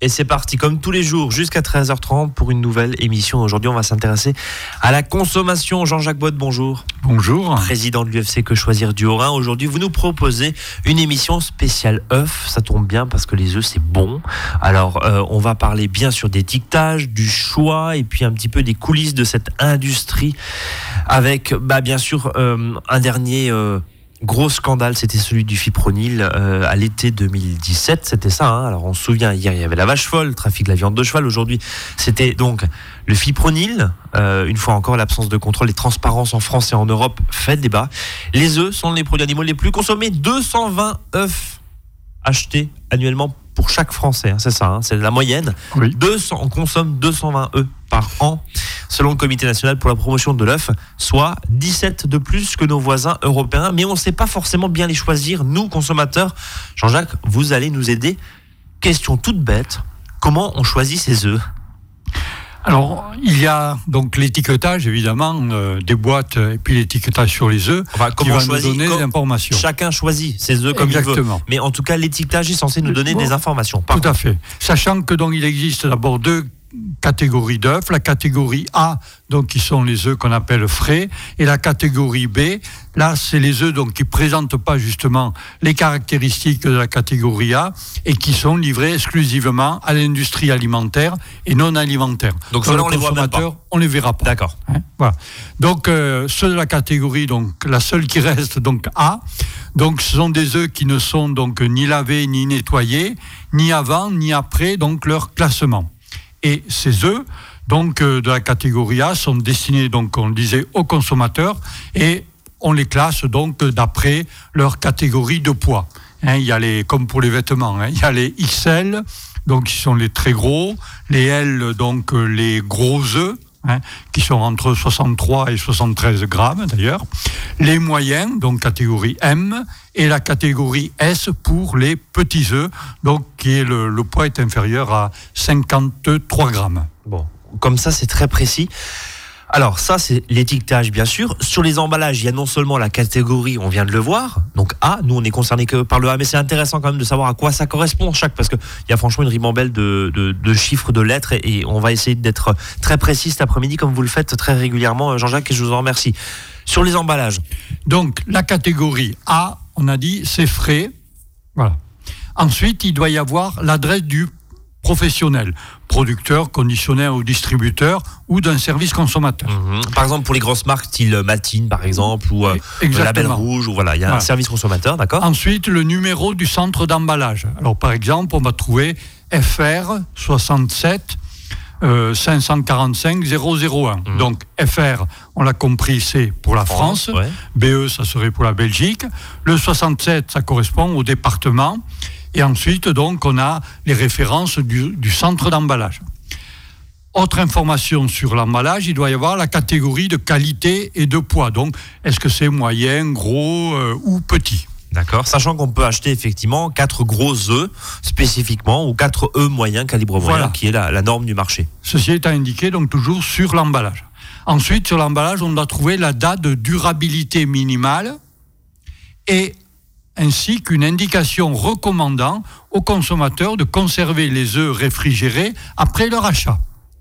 Et c'est parti, comme tous les jours, jusqu'à 13h30 pour une nouvelle émission. Aujourd'hui, on va s'intéresser à la consommation. Jean-Jacques Boite, bonjour. Bonjour. Président de l'UFC Que Choisir du Haut-Rhin. Aujourd'hui, vous nous proposez une émission spéciale œufs. Ça tombe bien parce que les œufs, c'est bon. Alors, euh, on va parler bien sûr d'étiquetage, du choix et puis un petit peu des coulisses de cette industrie avec, bah, bien sûr, euh, un dernier. Euh, Gros scandale, c'était celui du fipronil euh, à l'été 2017, c'était ça. Hein. Alors on se souvient, hier il y avait la vache folle, le trafic de la viande de cheval. Aujourd'hui, c'était donc le fipronil. Euh, une fois encore, l'absence de contrôle et transparence en France et en Europe fait débat. Les œufs sont les produits animaux les plus consommés. 220 œufs achetés annuellement pour chaque Français. Hein, c'est ça, hein, c'est la moyenne. 200, on consomme 220 œufs par an selon le Comité national pour la promotion de l'œuf, soit 17 de plus que nos voisins européens. Mais on ne sait pas forcément bien les choisir, nous, consommateurs. Jean-Jacques, vous allez nous aider. Question toute bête, comment on choisit ces œufs? Alors, il y a donc l'étiquetage, évidemment, euh, des boîtes et puis l'étiquetage sur les œufs qui va nous donner des informations. Chacun choisit ses œufs comme Exactement. il veut. Mais en tout cas, l'étiquetage est censé nous donner des informations. Tout à fait. Sachant que donc il existe d'abord deux catégorie d'œufs, la catégorie A, donc qui sont les œufs qu'on appelle frais, et la catégorie B, là c'est les œufs donc qui présentent pas justement les caractéristiques de la catégorie A et qui sont livrés exclusivement à l'industrie alimentaire et non alimentaire. Donc, ceux on les voit pas. On les verra pas. D'accord. Hein, voilà. Donc euh, ceux de la catégorie donc la seule qui reste donc A, donc ce sont des œufs qui ne sont donc ni lavés ni nettoyés, ni avant ni après donc leur classement. Et ces œufs, donc euh, de la catégorie A, sont destinés, donc on le disait, aux consommateurs et on les classe donc d'après leur catégorie de poids. Hein, il y a les, comme pour les vêtements, hein, il y a les XL, donc qui sont les très gros, les L, donc euh, les gros œufs, hein, qui sont entre 63 et 73 grammes d'ailleurs, les moyens, donc catégorie M, et la catégorie S pour les petits œufs, donc qui est le, poids est inférieur à 53 grammes. Bon, comme ça c'est très précis. Alors ça c'est l'étiquetage bien sûr. Sur les emballages, il y a non seulement la catégorie, on vient de le voir, donc A, nous on est concerné que par le A, mais c'est intéressant quand même de savoir à quoi ça correspond chaque, parce qu'il y a franchement une ribambelle de, de, chiffres, de lettres, et, et on va essayer d'être très précis cet après-midi comme vous le faites très régulièrement, Jean-Jacques, et je vous en remercie. Sur les emballages. Donc la catégorie A, on a dit c'est frais. Voilà. Ensuite, il doit y avoir l'adresse du professionnel, producteur, conditionnaire ou distributeur ou d'un service consommateur. Mhm. Par exemple, pour les grosses marques, style Matine par exemple, ou euh, Label Rouge, ou voilà, il y a un service consommateur, d'accord? Ensuite, le numéro du centre d'emballage. Alors, par exemple, on va trouver FR 67 545 001. Donc FR, on l'a compris, c'est pour la France. BE, ça serait pour la Belgique. Le 67, ça correspond au département. Et ensuite, donc, on a les références du, centre d'emballage. Autre information sur l'emballage, il doit y avoir la catégorie de qualité et de poids. Donc, est-ce que c'est moyen, gros euh, ou petit? D'accord. Sachant qu'on peut acheter effectivement 4 gros œufs spécifiquement ou 4 œufs moyens, calibre moyen, qui est la, norme du marché. Ceci est indiqué donc toujours sur l'emballage. Ensuite, sur l'emballage, on doit trouver la date de durabilité minimale et ainsi qu'une indication recommandant aux consommateurs de conserver les œufs réfrigérés après leur achat.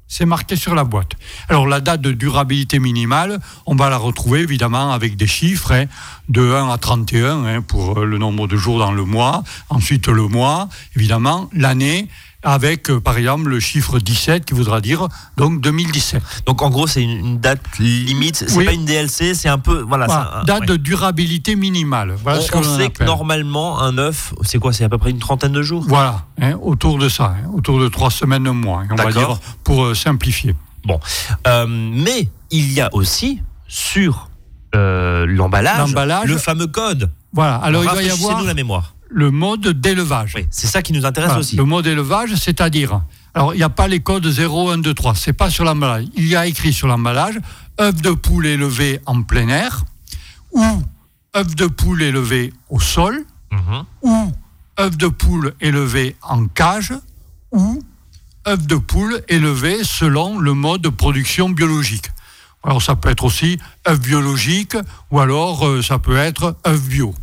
C'est marqué sur la boîte. Alors la date de durabilité minimale, on va la retrouver évidemment avec des chiffres hein, de 1 à 31 hein, pour le nombre de jours dans le mois, ensuite le mois, évidemment l'année avec euh, par exemple le chiffre 17 qui voudra dire donc 2017. Donc en gros c'est une date limite, c'est pas une DLC, c'est un peu voilà, date de durabilité minimale. Voilà on, sait que normalement un œuf, c'est quoi, c'est à peu près une trentaine de jours? Voilà, hein, autour de ça, hein, autour de trois semaines, un mois, on va dire pour euh, simplifier. Bon, euh, mais il y a aussi sur l'emballage le fameux code. Voilà, alors il va y avoir la mémoire le mode d'élevage. Oui, c'est ça qui nous intéresse aussi. Le mode d'élevage, c'est-à-dire, alors il n'y a pas les codes 0, 1, 2, 3, c'est pas sur l'emballage. Il y a écrit sur l'emballage œuf de poule élevé en plein air, ou œuf de poule élevé au sol, mhm. ou œuf de poule élevé en cage, ou œuf de poule élevé selon le mode de production biologique. Alors ça peut être aussi œuf biologique, ou alors euh, ça peut être œuf bio.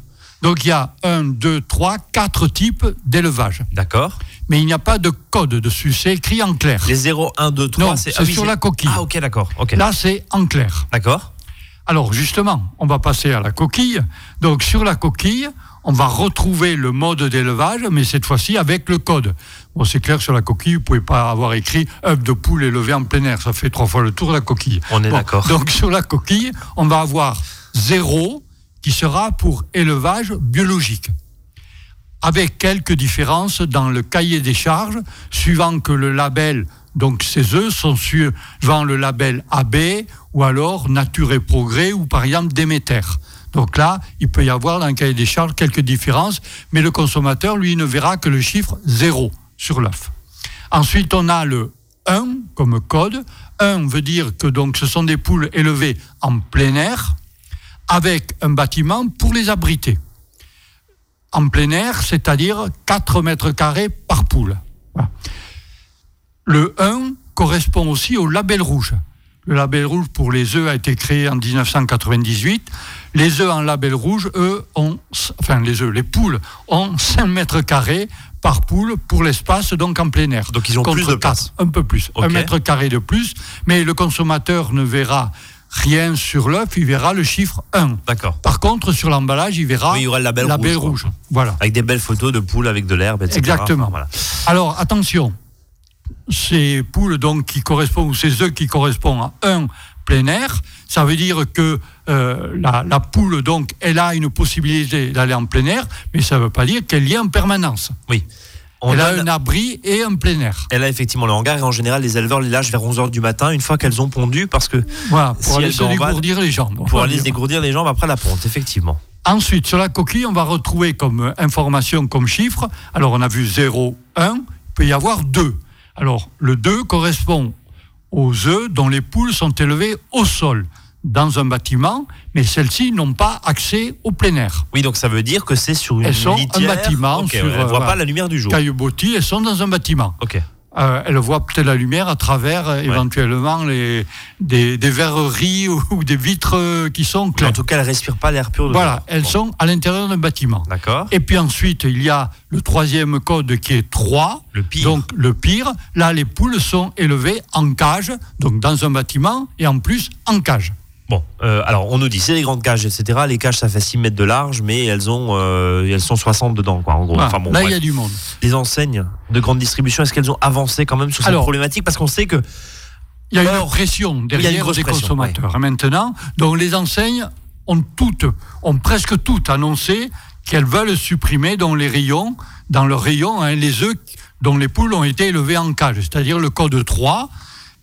Donc il y a un, deux, trois, quatre types d'élevage. D'accord. Mais il n'y a pas de code dessus, c'est écrit en clair. Les 0, 1, 2, 3, Non, c'est ah oui, sur la coquille. Ah, ok, d'accord. ok. Là, c'est en clair. D'accord. Alors justement, on va passer à la coquille. Donc sur la coquille, on va retrouver le mode d'élevage, mais cette fois-ci avec le code. Bon, c'est clair, sur la coquille, vous pouvez pas avoir écrit œuf de poule élevé en plein air. Ça fait trois fois le tour de la coquille. On est Bon, d'accord. Donc sur la coquille, on va avoir zéro qui sera pour élevage biologique avec quelques différences dans le cahier des charges, suivant que le label, donc ces œufs sont suivant le label AB ou alors Nature et Progrès ou par exemple Déméter. Donc là, il peut y avoir dans le cahier des charges quelques différences, mais le consommateur, lui, ne verra que le chiffre 0 sur l'œuf. Ensuite, on a le 1 comme code. 1 veut dire que donc ce sont des poules élevées en plein air avec un bâtiment pour les abriter en plein air, c'est-à-dire 4 mètres carrés par poule. Voilà. Le 1 correspond aussi au label rouge. Le label rouge pour les œufs a été créé en 1998. Les œufs en label rouge, eux, ont, enfin les œufs, les poules, ont 5 mètres carrés par poule pour l'espace, donc en plein air. Donc ils ont Contre plus de place. Un peu plus, un mètre carré de plus, mais le consommateur ne verra rien sur l'œuf, il verra le chiffre 1. D'accord. Par contre, sur l'emballage, il verra Oui, il y aura le label rouge. Voilà. Avec des belles photos de poules avec de l'herbe, etc. Exactement. Voilà. Alors, attention, ces poules donc qui correspondent, ou ces œufs qui correspondent à un plein air, ça veut dire que euh, la, la poule, donc, elle a une possibilité d'aller en plein air, mais ça ne veut pas dire qu'elle y est en permanence. Oui. On elle a, a un abri et un plein air. elle a effectivement le hangar et en général les éleveurs les lâchent vers 11h du matin une fois qu'elles ont pondu parce que Voilà, pour Si aller se dégourdir les jambes. pour aller se dégourdir les jambes après la ponte, effectivement. Ensuite, sur la coquille, on va retrouver comme information, comme chiffre. Alors, on a vu 0, 1, il peut y avoir 2. Alors, le 2 correspond aux œufs dont les poules sont élevées au sol, dans un bâtiment, mais celles-ci n'ont pas accès au plein air. Oui, donc ça veut dire que c'est sur une Elles sont un litière. bâtiment Ok, sur, ouais, elles euh, voient pas la lumière du jour. Caillebotis, elles sont dans un bâtiment. Ok. Euh, elles voient peut-être la lumière à travers euh, éventuellement les, des, des verreries ou, ou des vitres euh, qui sont Mais claires. en tout cas, elles respirent pas l'air pur de Voilà, elles Bon. sont à l'intérieur d'un bâtiment. D'accord. Et puis ensuite, il y a le troisième code qui est 3. Le pire. Donc le pire, là, les poules sont élevées en cage, donc dans un bâtiment, et en plus en cage. Bon, euh, alors on nous dit c'est des grandes cages, etc. Les cages ça fait 6 mètres de large, mais elles ont, euh, elles sont 60 dedans, quoi. En gros. Enfin bon. là, il y a du monde. Les enseignes de grande distribution, est-ce qu'elles ont avancé quand même sur cette Alors- problématique? Parce qu'on sait que Il y a une pression derrière des consommateurs. Et maintenant, donc les enseignes ont toutes, ont presque toutes annoncé qu'elles veulent supprimer dans les rayons, dans leurs rayons, hein, les œufs dont les poules ont été élevées en cage, c'est-à-dire le code 3.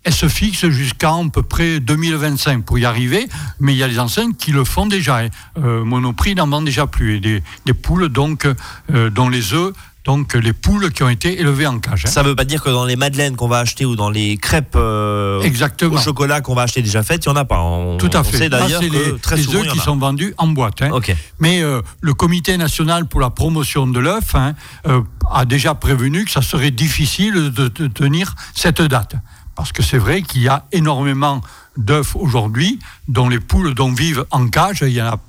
Elle se fixe jusqu'à à peu près 2025 pour y arriver, mais il y a des enseignes qui le font déjà. Euh, Monoprix n'en vend déjà plus. Et des, des poules donc, euh, dont les œufs, donc les poules qui ont été élevées en cage. hein. ça veut pas dire que dans les madeleines qu'on va acheter ou dans les crêpes euh, Exactement. au chocolat qu'on va acheter déjà faites, il y en a pas. On, Tout à fait. d'ailleurs c'est que les, œufs qui sont vendus en boîte. hein. Mais euh, le Comité national pour la promotion de l'œuf hein, euh, a déjà prévenu que ça serait difficile de, de tenir cette date. Parce que c'est vrai qu'il y a énormément d'œufs aujourd'hui dont les poules dont vivent en cage, il y en a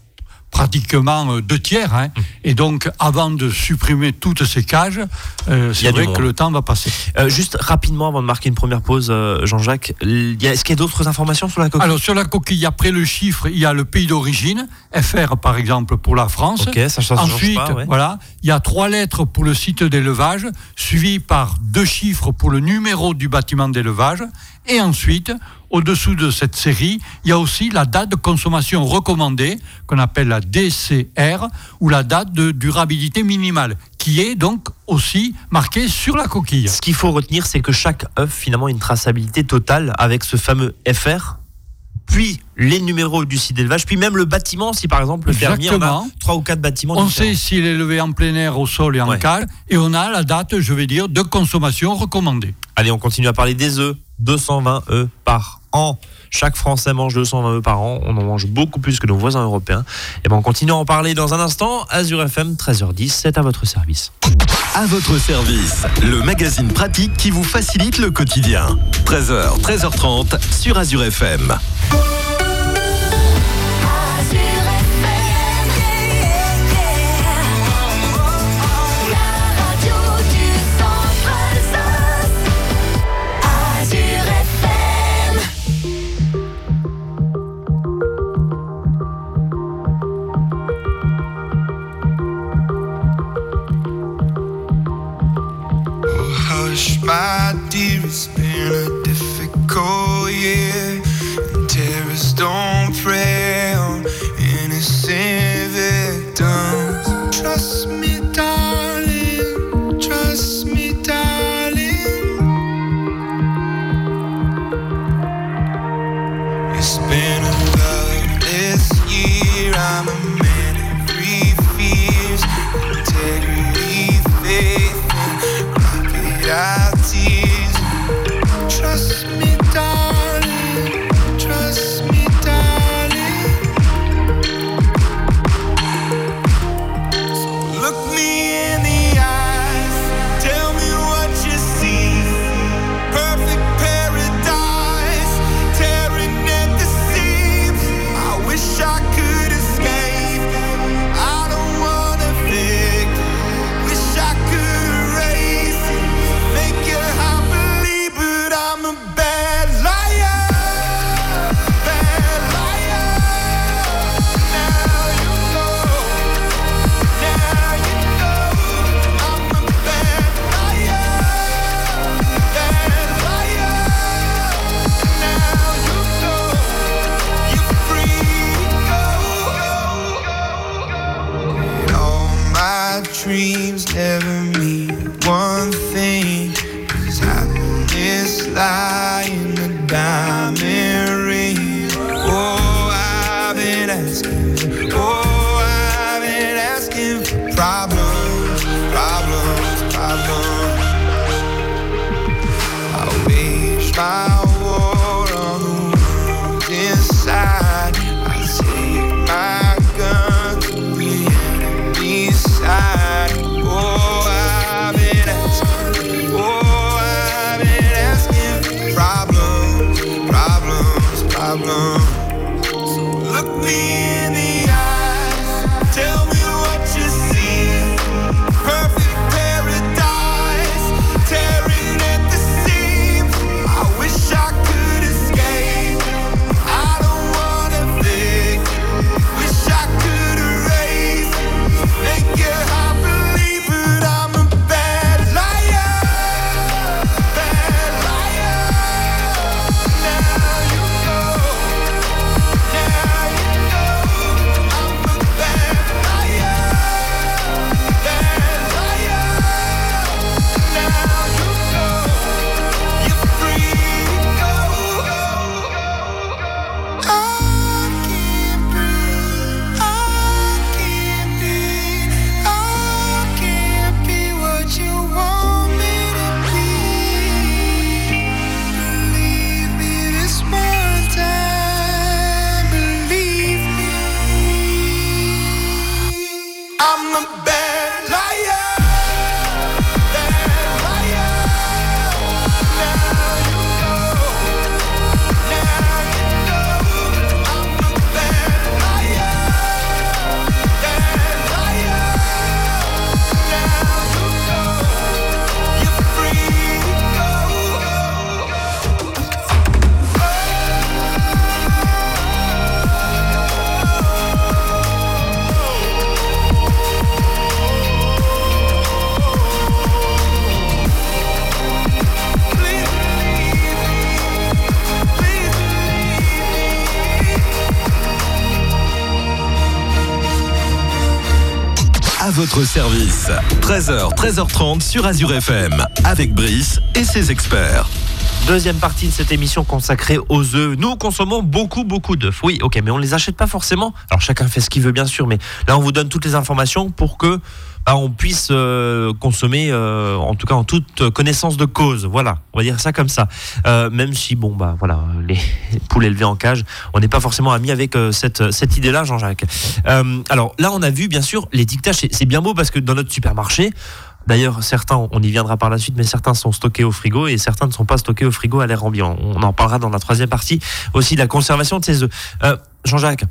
pratiquement euh, deux tiers. hein. Et donc, avant de supprimer toutes ces cages, euh, c'est vrai que le temps va passer. Euh, juste rapidement avant de marquer une première pause, euh, Jean-Jacques, est-ce qu'il y a d'autres informations sur la coquille? Alors, sur la coquille, après le chiffre, il y a le pays d'origine, FR par exemple pour la France. Ok, ça, ça, ça change Ensuite, pas, ouais. voilà, il y a trois lettres pour le site d'élevage, suivi par deux chiffres pour le numéro du bâtiment d'élevage. Et ensuite, au-dessous de cette série, il y a aussi la date de consommation recommandée, qu'on appelle la DCR, ou la date de durabilité minimale, qui est donc aussi marquée sur la coquille. Ce qu'il faut retenir, c'est que chaque œuf finalement a une traçabilité totale avec ce fameux FR, puis les numéros du site d'élevage, puis même le bâtiment, si par exemple le fermier en a trois ou quatre bâtiments On différents. sait s'il est élevé en plein air, au sol et en Ouais. et on a la date, je vais dire, de consommation recommandée. Allez, on continue à parler des œufs. 220 œufs par an. Chaque Français mange 220 œufs par an. On en mange beaucoup plus que nos voisins européens. Et ben, on continue à en parler dans un instant. Azure FM, 13h10, c'est à votre service. À votre service, le magazine pratique qui vous facilite le quotidien. 13h, 13h30 sur Azure FM. Dreams never mean one thing. Cause happiness lie in a diamond ring. Oh, I've been asking. Oh, I've been asking for problems, problems, problems. I wage my Service. 13h, 13h30 sur Azure FM. Avec Brice et ses experts. Deuxième partie de cette émission consacrée aux œufs. Nous consommons beaucoup, beaucoup d'œufs. Oui, ok, mais on les achète pas forcément. Alors chacun fait ce qu'il veut, bien sûr, mais là on vous donne toutes les informations pour que bah, on puisse euh, consommer, euh, en tout cas en toute connaissance de cause. Voilà, on va dire ça comme ça. Euh, même si, bon, bah voilà, les poules élevées en cage, on n'est pas forcément amis avec euh, cette, cette idée-là, Jean-Jacques. Euh, alors là, on a vu, bien sûr, l'étiquetage, c'est- c'est bien beau parce que dans notre supermarché, D'ailleurs, certains, on y viendra par la suite, mais certains sont stockés au frigo et certains ne sont pas stockés au frigo à l'air ambiant. On en parlera dans la troisième partie aussi de la conservation de ces œufs. Euh, Jean-Jacques,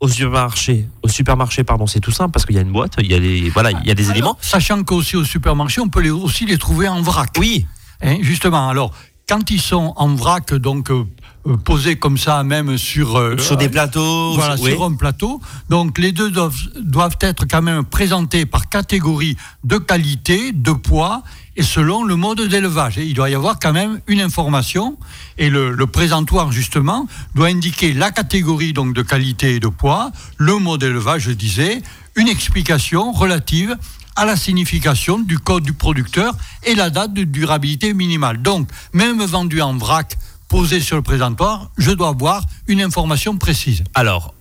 au supermarché, au supermarché, pardon, c'est tout simple parce qu'il y a une boîte, il y a les, voilà, il y a des éléments. Sachant qu'aussi au supermarché, on peut les, aussi les trouver en vrac. Oui, Hein, justement, alors, quand ils sont en vrac, donc euh, euh, posés comme ça, même sur euh, Sur des plateaux. voilà, oui. sur un plateau. Donc les deux doivent, doivent être quand même présentés par catégorie de qualité, de poids et selon le mode d'élevage. Il doit y avoir quand même une information et le, le présentoir justement doit indiquer la catégorie donc de qualité et de poids, le mode d'élevage, je disais, une explication relative à la signification du code du producteur et la date de durabilité minimale. Donc, même vendu en vrac, posé sur le présentoir, je dois avoir une information précise. Alors,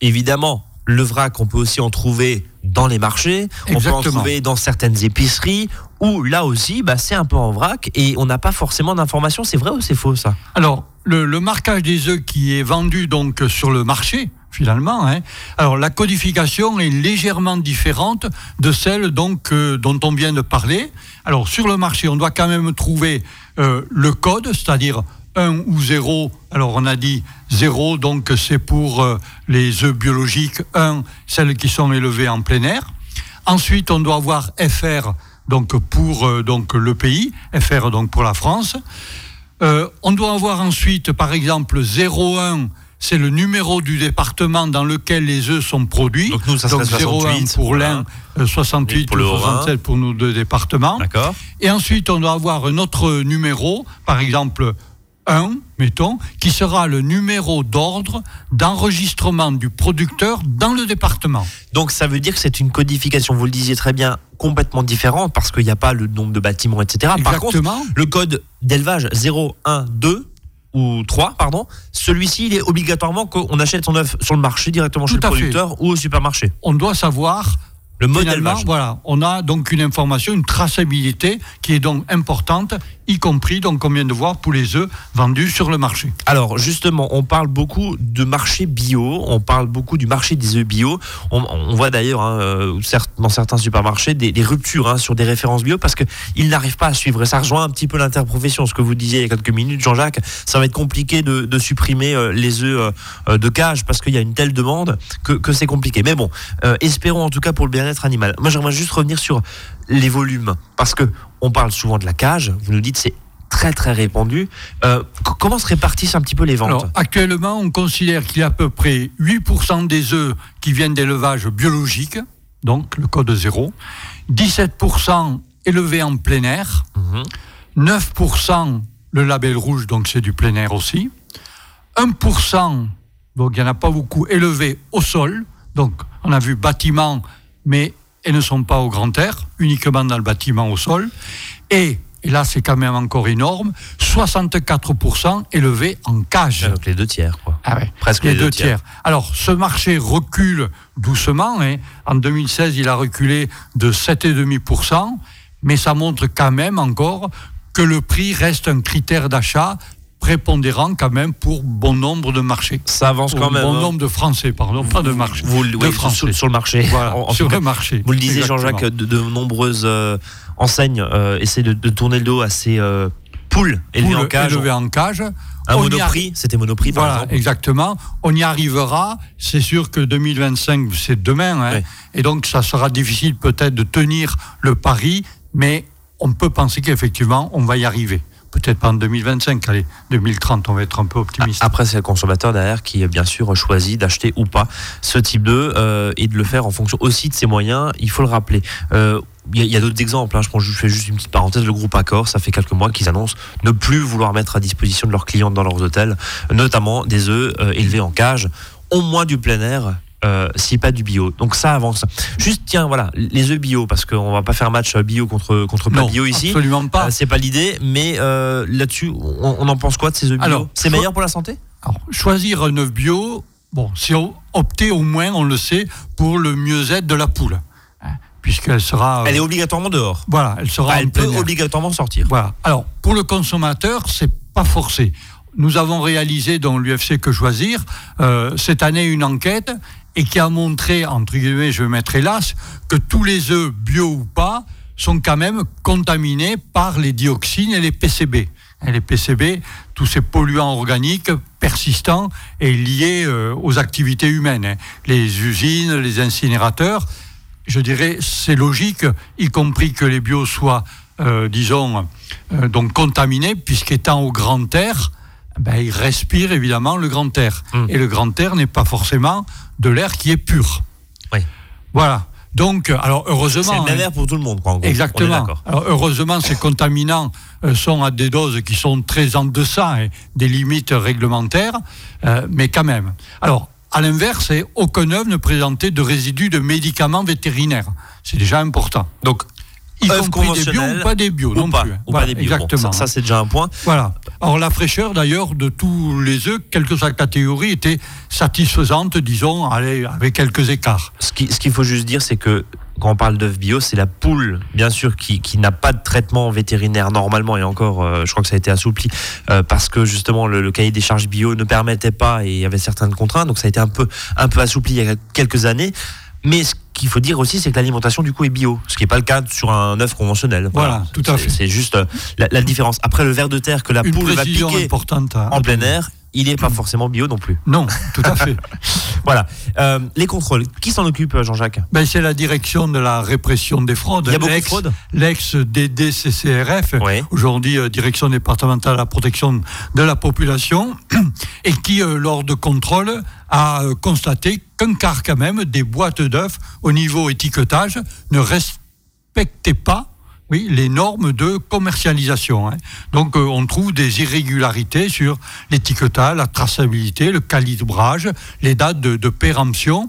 évidemment, le vrac, on peut aussi en trouver dans les marchés, on peut en trouver dans certaines épiceries, où là aussi, bah, c'est un peu en vrac et on n'a pas forcément d'informations. C'est vrai ou c'est faux ça? Alors, le, le marquage des œufs qui est vendu donc sur le marché, finalement, hein, alors la codification est légèrement différente de celle donc euh, dont on vient de parler. Alors, sur le marché, on doit quand même trouver euh, le code, c'est-à-dire 1 ou 0. Alors, on a dit 0, donc c'est pour euh, les œufs biologiques, 1, celles qui sont élevées en plein air. Ensuite, on doit avoir FR donc pour donc le pays, FR donc pour la France. On doit avoir ensuite, par exemple, 01, c'est le numéro du département dans lequel les œufs sont produits. Donc nous, ça 01 68, pour l'un, euh, 68 Pour le ou Haut-Rhin. 67 pour nos deux départements. D'accord Et ensuite, on doit avoir un autre numéro, par exemple 1, mettons, qui sera le numéro d'ordre d'enregistrement du producteur dans le département. Donc ça veut dire que c'est une codification, vous le disiez très bien, complètement différente parce qu'il n'y a pas le nombre de bâtiments, etc. Par contre, Exactement. le code d'élevage 0, 1, 2 ou 3, pardon, celui-ci, il est obligatoirement qu'on achète son œuf sur le marché directement chez le fait. producteur ou au supermarché. On doit savoir Le mode d'élevage. voilà, on a donc une information, une traçabilité qui est donc importante, y compris, donc, on vient de voir, pour les œufs vendus sur le marché. Alors justement, on parle beaucoup de marché bio, on parle beaucoup du marché des œufs bio. On, on voit d'ailleurs hein, euh, dans certains supermarchés des, des ruptures hein, sur des références bio parce qu'ils n'arrivent pas à suivre. Et ça rejoint un petit peu l'interprofession, ce que vous disiez il y a quelques minutes, Jean-Jacques. Ça va être compliqué de, de supprimer euh, les œufs euh, de cage parce qu'il y a une telle demande que, que c'est compliqué. Mais bon, euh, espérons en tout cas pour le bien-être animal. Moi, j'aimerais juste revenir sur les volumes parce que on parle souvent de la cage. Vous nous dites c'est très très répandu. Euh, comment se répartissent un petit peu les ventes Alors, actuellement, on considère qu'il y a à peu près 8% des œufs qui viennent d'élevage biologique, donc le code zéro, 17% élevés en plein air, Mhm. 9% le label rouge, donc c'est du plein air aussi, 1%, donc il n'y en a pas beaucoup, élevés au sol, donc on a vu bâtiment, mais elles ne sont pas au grand air, uniquement dans le bâtiment au sol, et, et là c'est quand même encore énorme, 64% élevés en cage. Donc les deux tiers, quoi. Ah ouais, Presque les, les deux deux tiers. Alors, ce marché recule doucement. hein. En 2016, il a reculé de 7,5%, mais ça montre quand même encore que le prix reste un critère d'achat prépondérant quand même pour bon nombre de marchés. Ça avance Pour quand même. bon hein. nombre de Français, pardon, pas de marchés. Vous, de oui, Français. sur le marché. Voilà, En- en sur le cas, marché. Vous le disiez. Jean-Jacques, de, de nombreuses euh, enseignes euh, essaient de, de tourner le dos à ces euh, poules élevées Poules en cage. élevées en cage. Un On y monoprix, c'était monoprix par Voilà, exemple. exactement. On y arrivera. C'est sûr que 2025, c'est demain. hein. Et donc, ça sera difficile peut-être de tenir le pari, mais on peut penser qu'effectivement, on va y arriver. Peut-être pas en 2025, allez, 2030, on va être un peu optimiste. Après, c'est le consommateur derrière qui, bien sûr, choisit d'acheter ou pas ce type d'œuf euh, et de le faire en fonction aussi de ses moyens. Il faut le rappeler. Euh, Il y a, d'autres exemples. hein. Je fais juste une petite parenthèse. Le groupe Accor, ça fait quelques mois qu'ils annoncent ne plus vouloir mettre à disposition de leurs clients dans leurs hôtels, notamment des œufs euh, élevés en cage, au moins du plein air. Euh, si pas du bio. Donc ça avance. Juste tiens voilà les œufs bio parce qu'on va pas faire match bio contre contre pas non, bio ici. absolument pas. Euh, c'est pas l'idée, mais euh, là-dessus, on, on en pense quoi de ces œufs bio Alors, C'est meilleur pour la santé Alors, choisir un œuf bio, bon, c'est opter au moins, on le sait, pour le mieux-être de la poule. Hein, Puisqu'elle sera. euh, Elle est obligatoirement dehors. Voilà, elle sera elle peut obligatoirement sortir. Voilà. Alors, pour le consommateur, c'est pas forcé. Nous avons réalisé dans l'UFC Que Choisir euh, cette année une enquête et qui a montré, entre guillemets, je vais mettre hélas, que tous les œufs bio ou pas sont quand même contaminés par les dioxines et les PCB. Et les PCB, tous ces polluants organiques persistants et liés euh, aux activités humaines, hein. les usines, les incinérateurs. Je dirais, c'est logique, y compris que les bios soient euh, disons, euh, donc contaminé, puisqu'étant au grand air, ben, il respire évidemment le grand air. Mm. Et le grand air n'est pas forcément de l'air qui est pur. Oui. Voilà. Donc, euh, alors heureusement. C'est le même hein, air pour tout le monde, quoi, en gros. Exactement. Alors, heureusement, ces contaminants euh, sont à des doses qui sont très en deçà hein, des limites réglementaires, euh, mais quand même. Alors, à l'inverse, eh, aucun œuf ne présentait de résidus de médicaments vétérinaires. C'est déjà important. Donc, Y compris des bio ou pas des bio ou non pas, plus. hein. ou Voilà, pas des bio. Bon, Exactement. ça, ça, c'est déjà un point. Voilà. Alors la fraîcheur d'ailleurs de tous les œufs, quelle que soit la catégorie, était satisfaisante, disons, avec quelques écarts. Ce qui- ce qu'il faut juste dire, c'est que quand on parle d'œufs bio, c'est la poule, bien sûr, qui, qui n'a pas de traitement vétérinaire normalement, et encore, euh, je crois que ça a été assoupli, euh, parce que justement le, le cahier des charges bio ne permettait pas et il y avait certaines contraintes, donc ça a été un peu, un peu assoupli il y a quelques années. Mais ce qu'il faut dire aussi, c'est que l'alimentation du coup est bio, ce qui n'est pas le cas sur un œuf conventionnel. Voilà, tout à fait. C'est juste euh, la, la différence. Après, le ver de terre que la Une poule va piquer importante. à- en plein air, il n'est pas forcément bio non plus. Non, tout à fait. Voilà. Euh, les contrôles, qui s'en occupe, Jean-Jacques? Ben, c'est la direction de la répression des fraudes. Il y a beaucoup de fraudes? L'ex-DDCCRF, Oui. aujourd'hui euh, direction départementale de la protection de la population, et qui, euh, lors de contrôle, a euh, constaté qu'un quart quand même des boîtes d'œufs au niveau étiquetage ne respectaient pas les normes de commercialisation. hein. Donc euh, on trouve des irrégularités sur l'étiquetage, la traçabilité, le calibrage, les dates de, péremption.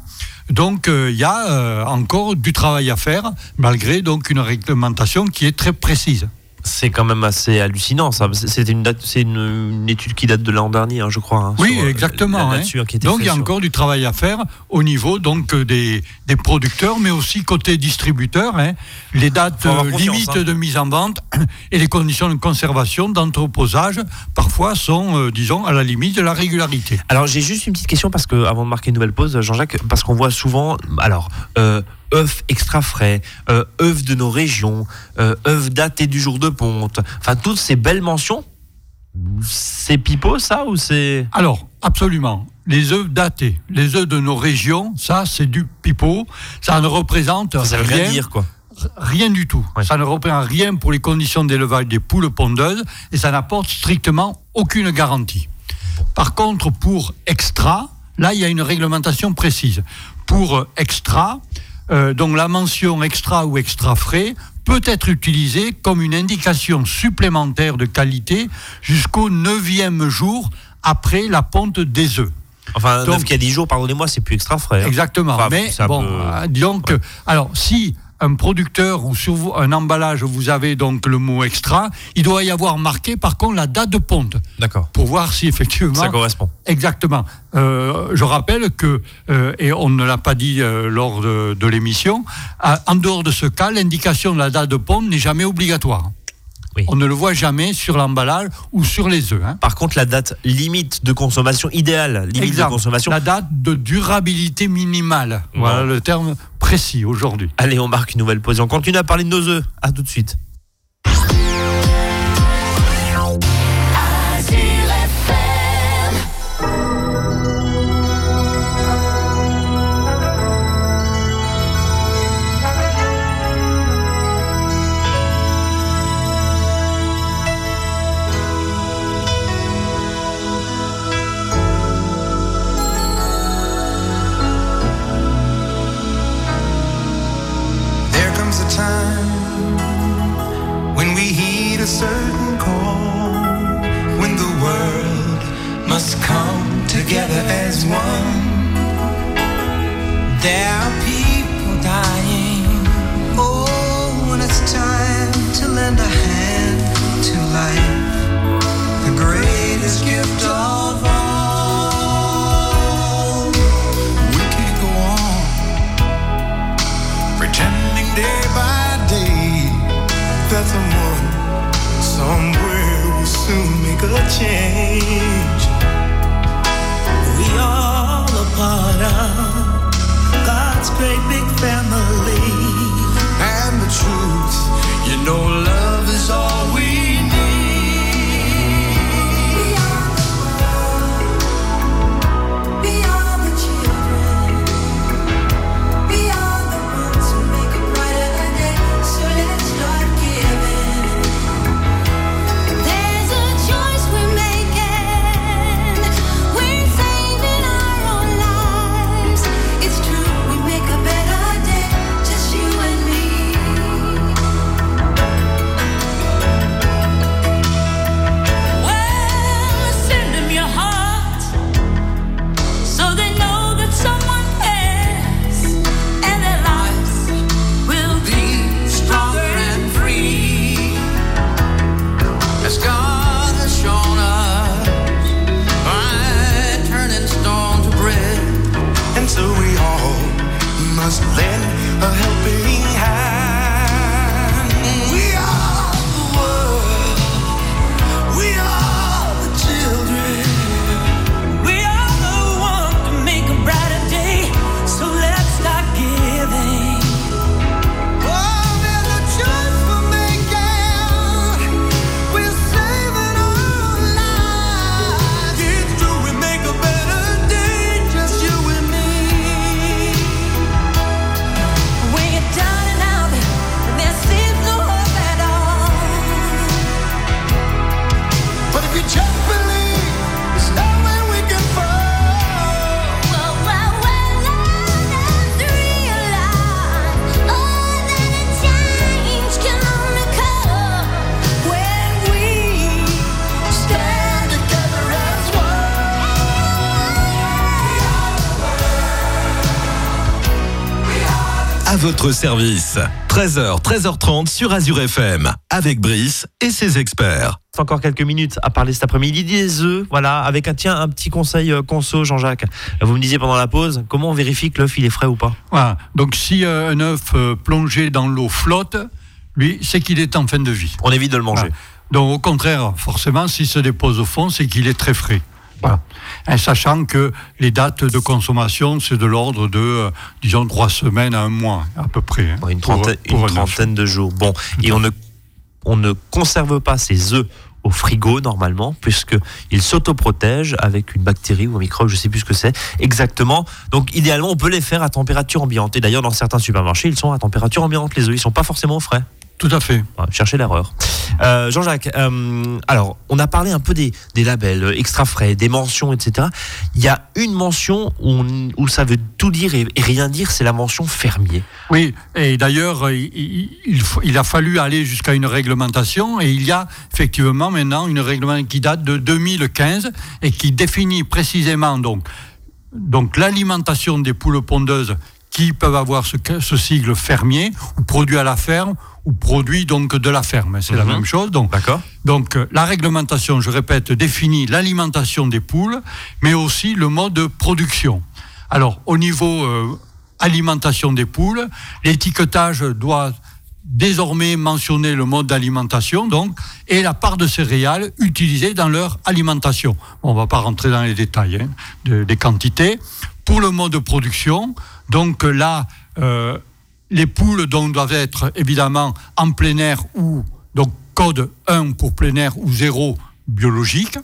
Donc euh, il y a encore du travail à faire, malgré une réglementation qui est très précise. C'est quand même assez hallucinant, ça. C'est- une, étude qui date de l'an dernier, hein, je crois. hein, Oui, euh, exactement. hein. Donc il y a sur- encore du travail à faire au niveau donc des, des producteurs, mais aussi côté distributeurs. Les dates euh, limites de mise en vente et les conditions de conservation, d'entreposage, parfois sont, euh, disons, à la limite de la régularité. Alors j'ai juste une petite question parce que avant de marquer une nouvelle pause, Jean-Jacques, parce qu'on voit souvent, alors euh, œufs extra frais, euh, œufs de nos régions, euh, œufs datés du jour de ponte, enfin toutes ces belles mentions. C'est pipeau ça ou c'est Alors, absolument. Les œufs datés, les œufs de nos régions, ça c'est du pipeau. Ça ne représente ça veut rien dire quoi Rien du tout. Ouais. Ça ne représente rien pour les conditions d'élevage des poules pondeuses et ça n'apporte strictement aucune garantie. Par contre, pour extra, là, il y a une réglementation précise. Pour euh, extra, euh, donc la mention extra ou extra frais peut être utilisée comme une indication supplémentaire de qualité jusqu'au neuvième jour après la ponte des œufs. Enfin, Donc- œuf qui a 10 jours, pardonnez-moi, c'est plus extra frais. hein. Exactement. Enfin, Mais bon, peu- euh, disons que, alors si un producteur ou sur un emballage vous avez donc le mot extra, il doit y avoir marqué par contre la date de ponte D'accord. pour voir si effectivement Ça correspond. Exactement. Euh, je rappelle que, euh, et on ne l'a pas dit euh, lors de, de l'émission, en dehors de ce cas, l'indication de la date de ponte n'est jamais obligatoire. Oui. On ne le voit jamais sur l'emballage ou sur les œufs. hein. Par contre, la date limite de consommation idéale, limite de consommation. La date de durabilité minimale. Voilà le terme précis aujourd'hui. Allez, on marque une nouvelle pause. On continue à parler de nos œufs. À tout de suite. Change. We all a part of God's great big family. And the truth, you know, love votre service. 13h, 13h30 sur Azure FM. Avec Brice et ses experts. Encore quelques minutes à parler cet après-midi des œufs. Voilà, avec un tiens un petit conseil euh, conso, Jean-Jacques. Vous me disiez pendant la pause, comment on vérifie que l'œuf il est frais ou pas Voilà. Donc si euh, un œuf euh, plongé dans l'eau flotte, lui, c'est qu'il est en fin de vie. On évite de le manger. Voilà. Donc au contraire, forcément, s'il se dépose au fond, c'est qu'il est très frais. Voilà. Sachant que les dates de consommation, c'est de l'ordre de, euh, disons, trois semaines à un mois, à peu près. hein, Bon, une pour- trentaine, pour une trentaine de jours. Bon, et on ne, on ne conserve pas ces œufs au frigo normalement, puisque ils s'autoprotègent avec une bactérie ou un microbe, je sais plus ce que c'est exactement. Donc idéalement, on peut les faire à température ambiante. Et d'ailleurs, dans certains supermarchés, ils sont à température ambiante les œufs. Ils sont pas forcément frais. Tout à fait. Voilà, cherchez l'erreur. Euh, Jean-Jacques, euh, alors on a parlé un peu des, des labels euh, extra frais, des mentions, etc. Il y a une mention où, on- où ça veut tout dire et, et rien dire, c'est la mention fermier. Oui, et d'ailleurs, il, a fallu aller jusqu'à une réglementation, et il y a effectivement maintenant une réglementation qui date de 2015 et qui définit précisément donc, donc l'alimentation des poules pondeuses qui peuvent avoir ce, ce sigle fermier, ou produit à la ferme, ou produit donc de la ferme. C'est la Mhm. même chose. Donc, D'accord donc euh, la réglementation, je répète, définit l'alimentation des poules, mais aussi le mode de production. Alors au niveau euh, alimentation des poules, l'étiquetage doit désormais mentionner le mode d'alimentation donc et la part de céréales utilisée dans leur alimentation. On va pas rentrer dans les détails hein, de- des quantités. Pour le mode de production, donc là, euh, les poules doivent être évidemment en plein air ou donc code 1 pour plein air ou 0 biologique.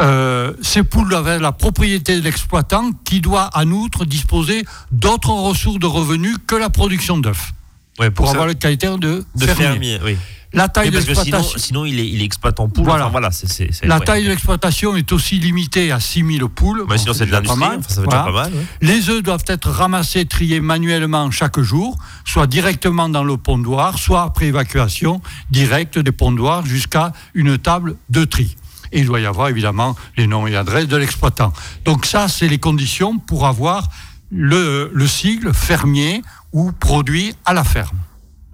Euh, ces poules doivent avoir la propriété de l'exploitant qui doit en outre disposer d'autres ressources de revenus que la production d'œufs Ouais, pour ça- avoir le caractère de, de fermier. fermier. oui. La taille Oui, parce que sinon, d'exploitation. sinon il, est, il est exploitant poule. Voilà. Enfin, voilà, c'est, c'est- c'est- La ouais. taille de l'exploitation est aussi limitée à 6000 poules. Bon, sinon, c'est de l'industrie. Enfin, ça Voilà. pas mal. ouais. Les œufs doivent être ramassés, triés manuellement chaque jour, soit directement dans le pondoir, soit après évacuation directe des pondoirs jusqu'à une table de tri. Et il doit y avoir évidemment les noms et adresses de l'exploitant. Donc ça, c'est les conditions pour avoir le, le sigle fermier ou produit à la ferme.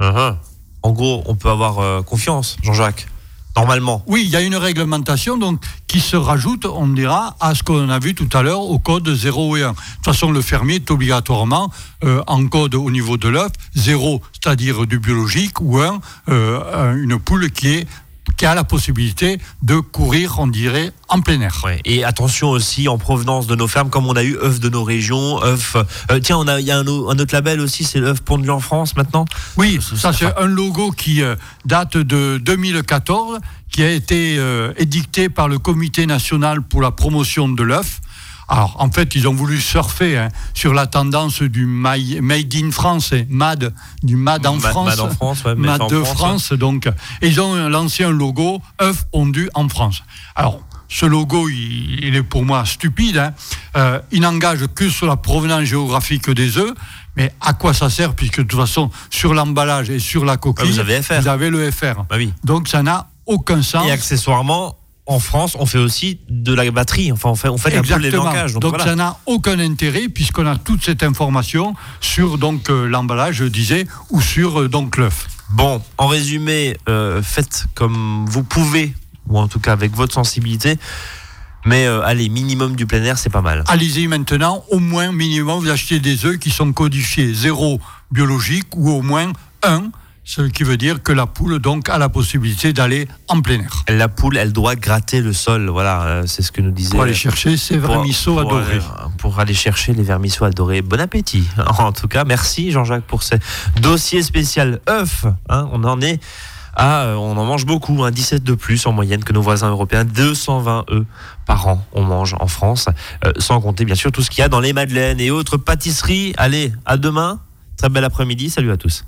Uh-huh. En gros, on peut avoir euh, confiance, Jean-Jacques. Normalement. Oui, il y a une réglementation donc, qui se rajoute, on dira, à ce qu'on a vu tout à l'heure au code 0 et 1. De toute façon, le fermier est obligatoirement euh, en code au niveau de l'œuf, 0, c'est-à-dire du biologique, ou 1, euh, une poule qui, est, qui a la possibilité de courir, on dirait, en plein air. Ouais. Et attention aussi en provenance de nos fermes, comme on a eu œufs de nos régions, œufs. euh, tiens, on a, il y a un, au- un autre label aussi, c'est l'œuf pondu en France maintenant? Oui, ça- c'est un logo qui euh, date de 2014, qui a été euh, édicté par le Comité national pour la promotion de l'œuf. Alors, en fait, ils ont voulu surfer hein, sur la tendance du my- Made in France, et MAD, du MAD en Ma- France. Made en France, ouais, MAD en de France, France, donc. Et ils ont lancé un logo œuf pondu en France. Alors, ce logo, il, il est pour moi stupide. hein. Euh, il n'engage que sur la provenance géographique des œufs. Mais à quoi ça sert Puisque de toute façon, sur l'emballage et sur la coquille, Ah, vous avez FR. vous avez le FR. Bah oui. Donc ça n'a aucun sens. Et accessoirement, en France, on fait aussi de la batterie. Enfin, on fait, on fait un peu les Exactement. Donc, Donc, voilà. ça n'a aucun intérêt puisqu'on a toute cette information sur donc euh, l'emballage, je disais, ou sur euh, donc l'œuf. Bon, en résumé, euh, faites comme vous pouvez ou en tout cas avec votre sensibilité. Mais euh, allez, minimum du plein air, c'est pas mal. Allez-y maintenant, au moins minimum, vous achetez des œufs qui sont codifiés zéro biologique ou au moins 1, ce qui veut dire que la poule donc a la possibilité d'aller en plein air. La poule, elle doit gratter le sol. Voilà, euh, c'est ce que nous disait. Pour aller chercher ses vermisseaux adorés. aller- pour aller chercher les vermisseaux adorés. Bon appétit. En tout cas, merci Jean-Jacques pour ce dossier spécial œuf. hein. on en est à, euh, on en mange beaucoup, hein, 17 de plus en moyenne que nos voisins européens, 220 œufs par an on mange en France, Euh, sans compter bien sûr tout ce qu'il y a dans les madeleines et autres pâtisseries. Allez, à demain. Très bel après-midi. Salut à tous.